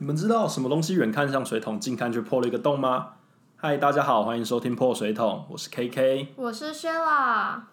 你们知道什么东西远看像水桶，近看却破了一个洞吗？嗨，大家好，欢迎收听破水桶，我是 KK。我是薛啦。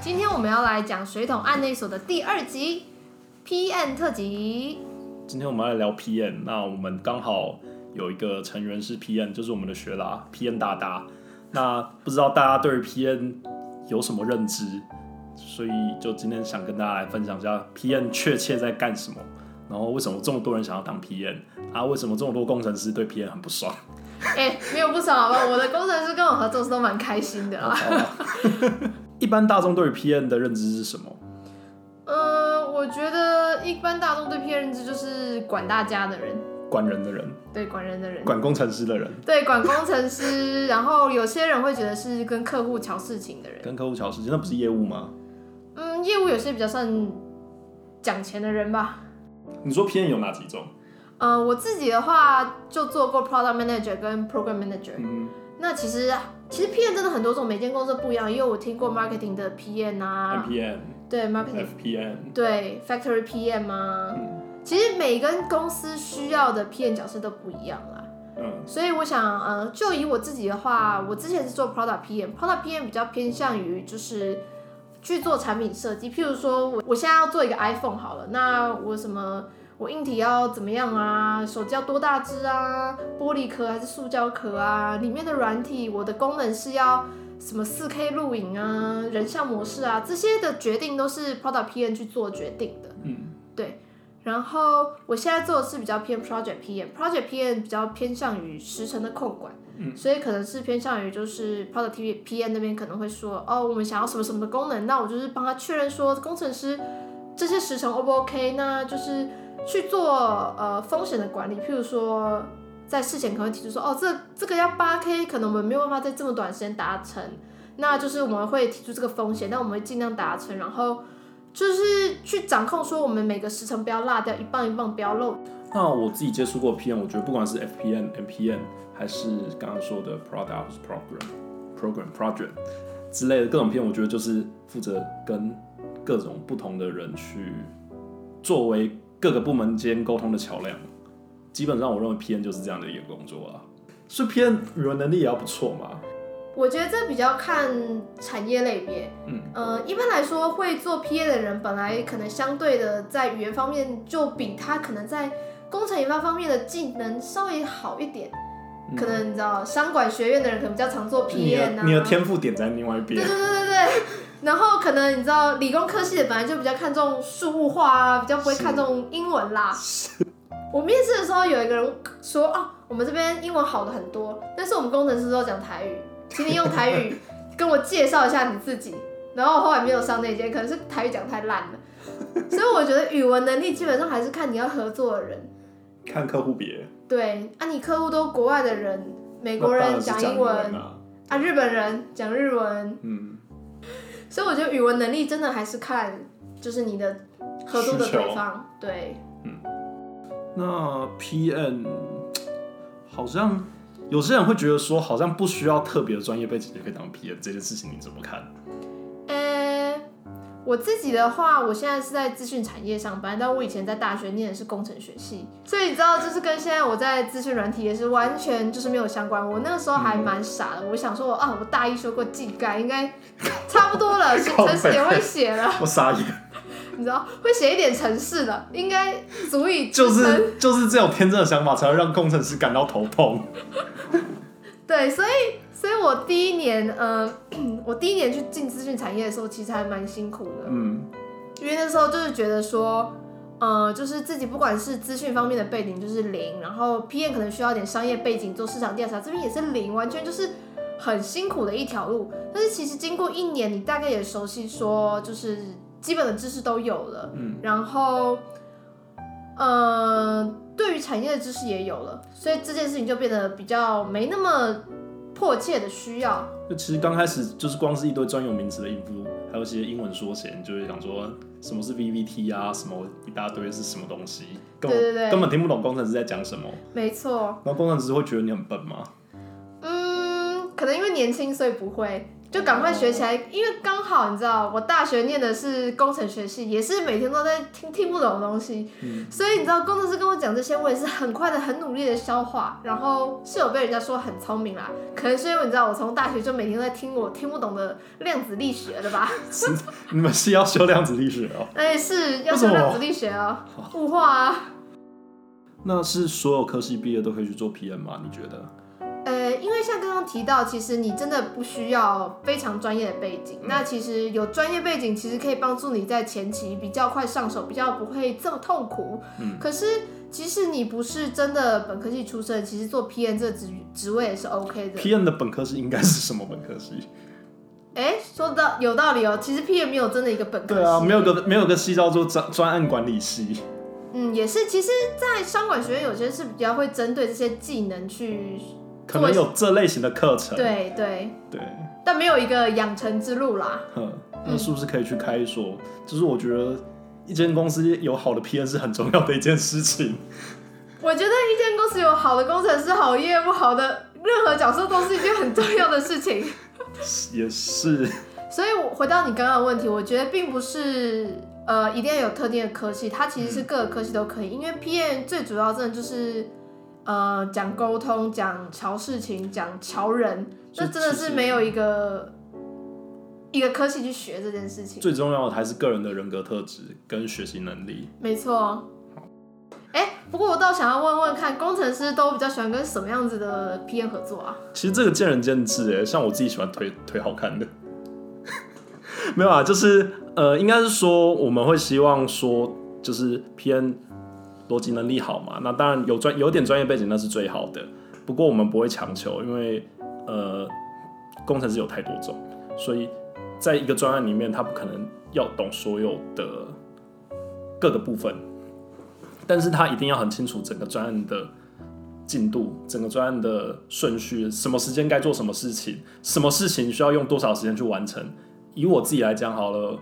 今天我们要来讲水桶案内所的第二集 PM 特辑。今天我们要来聊 PM，那我们刚好有一个成员是 PN，就是我们的学啦 PN 大大。那不知道大家对于 PN 有什么认知？所以就今天想跟大家来分享一下 PN 确切在干什么，然后为什么这么多人想要当 PN 啊？为什么这么多工程师对 PN 很不爽？哎、没有不爽好吧？我的工程师跟我合作是都蛮开心的啊。一般大众对于 PN 的认知是什么？呃，我觉得一般大众对 PN 认知就是管大家的人，管人的人，对管人的人，管工程师的人，对管工程师，然后有些人会觉得是跟客户瞧事情的人。跟客户瞧事情，那不是业务吗？嗯，业务有些比较算讲钱的人吧。你说 PM 有哪几种？呃，我自己的话就做过 product manager 跟 program manager。嗯，那其实其实 PM 真的很多种，每间公司不一样。因为我听过 marketing 的 PM 啊，MPM、对 marketing，FPM，对 factory PM 啊。其实每个公司需要的 PM 角色都不一样啦。嗯所以我想，呃，就以我自己的话，我之前是做 product PM，product PM 比较偏向于就是去做产品设计。譬如说我我现在要做一个 iPhone 好了，那我什么我硬体要怎么样啊？手机要多大只啊？玻璃壳还是塑胶壳啊？里面的软体我的功能是要什么 4K 录影啊、人像模式啊，这些的决定都是 product PM 去做决定的。嗯，然后我现在做的是比较偏 project PM，project PM 比较偏向于时程的控管，嗯所以可能是偏向于就是 product PM 那边可能会说，哦，我们想要什么什么的功能，那我就是帮他确认说工程师这些时程 O 不 OK，那就是去做呃风险的管理，譬如说在事前可能会提出说，哦，这这个要八 K，可能我们没有办法在这么短时间达成，那就是我们会提出这个风险，但我们会尽量达成，然后。就是去掌控，说我们每个时程不要落掉，一棒一棒不要漏。那我自己接触过 PM，我觉得不管是 F P N、M P N，还是刚刚说的 product 或是 program、program、project 之类的各种 PM，我觉得就是负责跟各种不同的人去作为各个部门间沟通的桥梁。基本上，我认为 PM 就是这样的一个工作啊。所以 PM 语文能力也要不错嘛。我觉得这比较看产业类别。嗯，呃，一般来说，会做 PA 的人本来可能相对的在语言方面就比他可能在工程研发方面的技能稍微好一点。嗯可能你知道，商管学院的人可能比较常做 PA 啊。的你的天赋点在另外一边。对对对对对。然后可能你知道，理工科系的本来就比较看重数物化啊，比较不会看重英文啦。我面试的时候有一个人说，哦，我们这边英文好的很多，但是我们工程师都讲台语，请你用台语跟我介绍一下你自己。然后我后来没有上那间，可能是台语讲太烂了。所以我觉得语文能力基本上还是看你要合作的人。看客户别，对，啊，你客户都国外的人，美国人讲英文，啊。啊，日本人讲日文，嗯，所以我觉得语文能力真的还是看就是你的合作的对方，对，那 PM 好像有些人会觉得说，好像不需要特别的专业背景就可以当 PM 这件事情，你怎么看？呃、我自己的话，我现在是在资讯产业上班，但我以前在大学念的是工程学系，所以你知道，就是跟现在我在资讯软体也是完全就是没有相关。我那个时候还蛮傻的，我想说啊，我大一修过技概，应该差不多了，写 靠程式也会写了，我傻眼，你知道，会写一点程式的，应该足以就是就是这种天真的想法，才会让工程师感到头痛。对，所以，所以我第一年，呃，我第一年去进资讯产业的时候，其实还蛮辛苦的，嗯，因为那时候就是觉得说，呃，就是自己不管是资讯方面的背景就是零，然后 PM 可能需要一点商业背景做市场调查，这边也是零，完全就是很辛苦的一条路。但是其实经过一年，你大概也熟悉说，就是基本的知识都有了，嗯，然后，呃，对于产业的知识也有了，所以这件事情就变得比较没那么迫切的需要。就其实刚开始就是光是一堆专有名词的应付，还有一些英文缩写，你就会想说什么是 VVT 啊，什么一大堆是什么东西，根本对对对根本听不懂工程师在讲什么。没错，然后工程师会觉得你很笨吗？嗯，可能因为年轻所以不会，就赶快学起来。因为刚好你知道，我大学念的是工程学系，也是每天都在听听不懂的东西，所以你知道工程师跟我讲这些，我也是很快的、很努力的消化，然后是有被人家说很聪明啦。可能是因为你知道，我从大学就每天都在听我听不懂的量子力学的吧？是 你们是要修量子力学哦？哎，是要修量子力学哦，物化啊。那是所有科系毕业都可以去做 PM 吗？你觉得？呃，因为像刚刚提到，其实你真的不需要非常专业的背景。那其实有专业背景，其实可以帮助你在前期比较快上手，比较不会这么痛苦。嗯可是即使你不是真的本科系出身，其实做 P N 这个职职位也是 OK 的。P N 的本科系应该是什么本科系？哎，说的有道理哦，其实 PM 没有真的一个本科系。对啊，没有个没有个系叫做专专案管理系。嗯，也是。其实，在商管学院有些是比较会针对这些技能去，可能有这类型的课程。对对，对，但没有一个养成之路啦。哼，那是不是可以去开一所？就是我觉得一间公司有好的 PM 是很重要的一件事情。我觉得一间公司有好的工程师、好业务、好的任何角色都是一件很重要的事情。也是，所以，我回到你刚刚的问题，我觉得并不是呃一定要有特定的科系，它其实是各个科系都可以，因为 PM 最主要真的就是呃讲沟通、讲瞧事情、讲瞧人，就这真的是没有一个一个科系去学这件事情。最重要的还是个人的人格特质跟学习能力。没错。哎、不过我倒想要问问看，工程师都比较喜欢跟什么样子的 PM 合作啊？其实这个见仁见智哎，像我自己喜欢腿腿好看的，没有啊，就是呃，应该是说我们会希望说，就是 PM 逻辑能力好嘛，那当然有专有点专业背景那是最好的，不过我们不会强求，因为呃，工程师有太多种，所以在一个专案里面，他不可能要懂所有的各个部分，但是他一定要很清楚整个专案的进度，整个专案的顺序，什么时间该做什么事情，什么事情需要用多少时间去完成。以我自己来讲好了，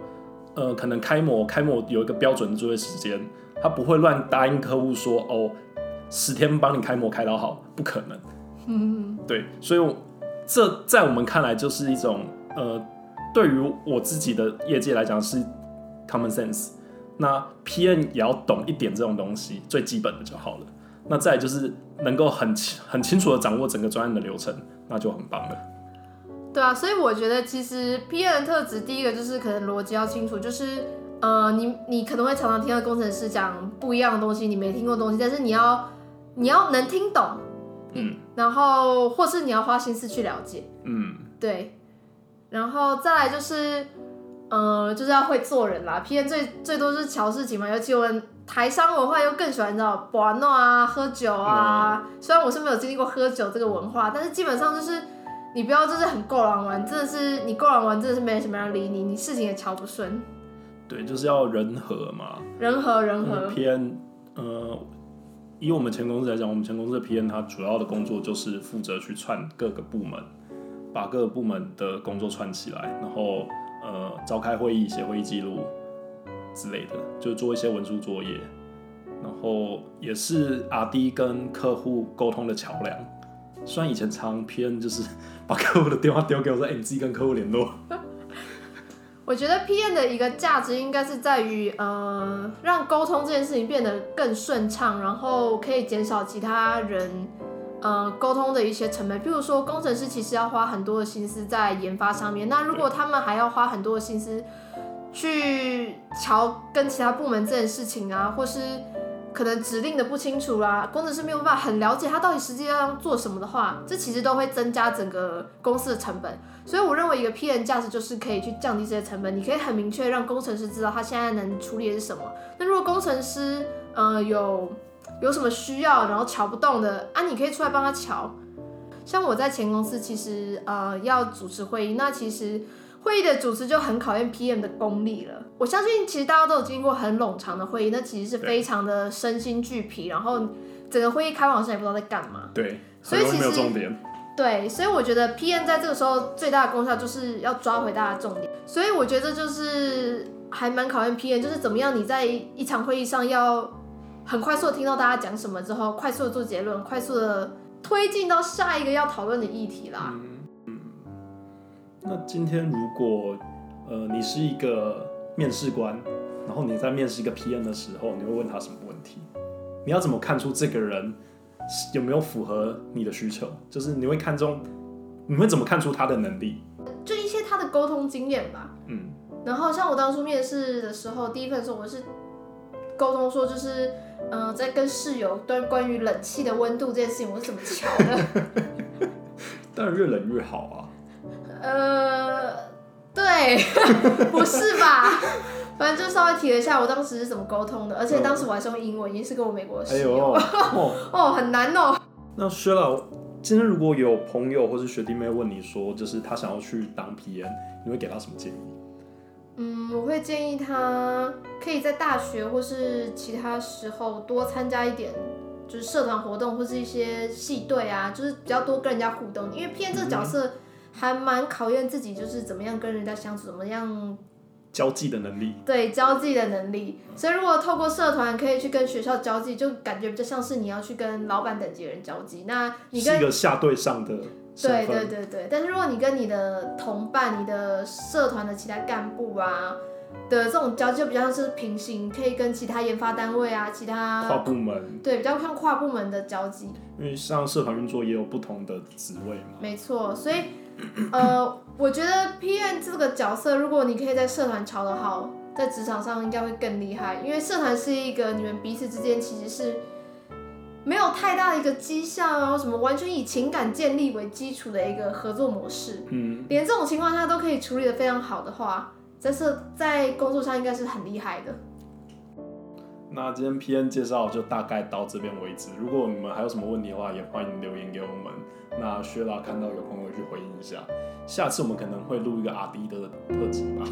呃，可能开模开模有一个标准的作业时间，他不会乱答应客户说哦，十天帮你开模开到好，不可能。嗯，对，所以这在我们看来就是一种呃，对于我自己的业界来讲是 common sense。那 P N 也要懂一点这种东西，最基本的就好了。那再就是能够很清很清楚的掌握整个专案的流程，那就很棒了。对啊，所以我觉得其实 P N 的特质，第一个就是可能逻辑要清楚，就是呃，你你可能会常常听到工程师讲不一样的东西，你没听过东西，但是你要你要能听懂，嗯然后或是你要花心思去了解，嗯，对，然后再来就是，呃，就是要会做人啦。P N 最最多是瞧事情嘛，尤其我们台商文化又更喜欢你知道玩闹啊、喝酒啊。虽然我是没有经历过喝酒这个文化，但是基本上就是你不要就是很够狼玩，真的是你够狼玩，真的是没什么人理你，你事情也瞧不顺，对，就是要人和嘛。人和人和。P.N. 呃，以我们前公司来讲，我们前公司的 P.N. 他主要的工作就是负责去串各个部门，把各个部门的工作串起来，然后呃召开会议、写会议记录之类的，就做一些文书作业，然后也是 RD 跟客户沟通的桥梁。虽然以前常 P.N. 就是 把客户的电话丢给我说，哎、你自己跟客户联络。我觉得 PM 的一个价值应该是在于，呃，让沟通这件事情变得更顺畅，然后可以减少其他人，呃，沟通的一些成本。譬如说，工程师其实要花很多的心思在研发上面，那如果他们还要花很多的心思去瞧跟其他部门这件事情啊，或是可能指令的不清楚啦、工程师没有办法很了解他到底实际要做什么的话，这其实都会增加整个公司的成本。所以我认为一个 PM 价值就是可以去降低这些成本，你可以很明确让工程师知道他现在能处理的是什么。那如果工程师呃有有什么需要，然后瞧不动的啊，你可以出来帮他瞧。像我在前公司其实呃要主持会议，那其实会议的主持就很考验 PM 的功力了。我相信其实大家都有经过很冗长的会议，那其实是非常的身心俱疲，然后整个会议开完好像也不知道在干嘛。对，所以很容易没有其实重点。对，所以我觉得 PM 在这个时候最大的功效就是要抓回大家重点，所以我觉得就是还蛮考验 PM，就是怎么样你在一场会议上要很快速的听到大家讲什么之后，快速的做结论，快速的推进到下一个要讨论的议题啦。那今天如果呃你是一个面试官，然后你在面试一个 PM 的时候，你会问他什么问题？你要怎么看出这个人有没有符合你的需求？就是你会看中，你会怎么看出他的能力？就一些他的沟通经验吧。嗯，然后像我当初面试的时候，第一份的时候我是沟通说，就是嗯、呃在跟室友对关于冷气的温度这件事情，我是怎么调的。当然越冷越好啊。呃，对，不是吧？反正就稍微提了一下我当时是怎么沟通的，而且当时我还是用英文，已经是跟我美国的哎呦，室友。哦，哦，很难哦。那薛老，今天如果有朋友或是学弟妹问你说，就是他想要去当 PM，你会给他什么建议？嗯，我会建议他可以在大学或是其他时候多参加一点，就是社团活动或是一些系队啊，就是比较多跟人家互动。因为 PM 这个角色还蛮考验自己，就是怎么样跟人家相处，怎么样交际的能力。对交际的能力。所以如果透过社团可以去跟学校交际，就感觉比较像是你要去跟老板等级的人交际。那你跟是一个下对上的身对份。对对对，但是如果你跟你的同伴、你的社团的其他干部啊的这种交际，就比较像是平行，可以跟其他研发单位啊、其他跨他部门，对比较像跨部门的交际，因为像社团运作也有不同的职位嘛。没错。所以呃，我觉得 P N 这个角色，如果你可以在社团调得好，在职场上应该会更厉害，因为社团是一个你们彼此之间其实是。没有太大的一个绩效啊，什么完全以情感建立为基础的一个合作模式，嗯，连这种情况下都可以处理的非常好的话，在社在工作上应该是很厉害的。那今天 PN 介绍就大概到这边为止。如果你们还有什么问题的话，也欢迎留言给我们。那薛拉看到有空会去回应一下。下次我们可能会录一个阿迪的特辑吧。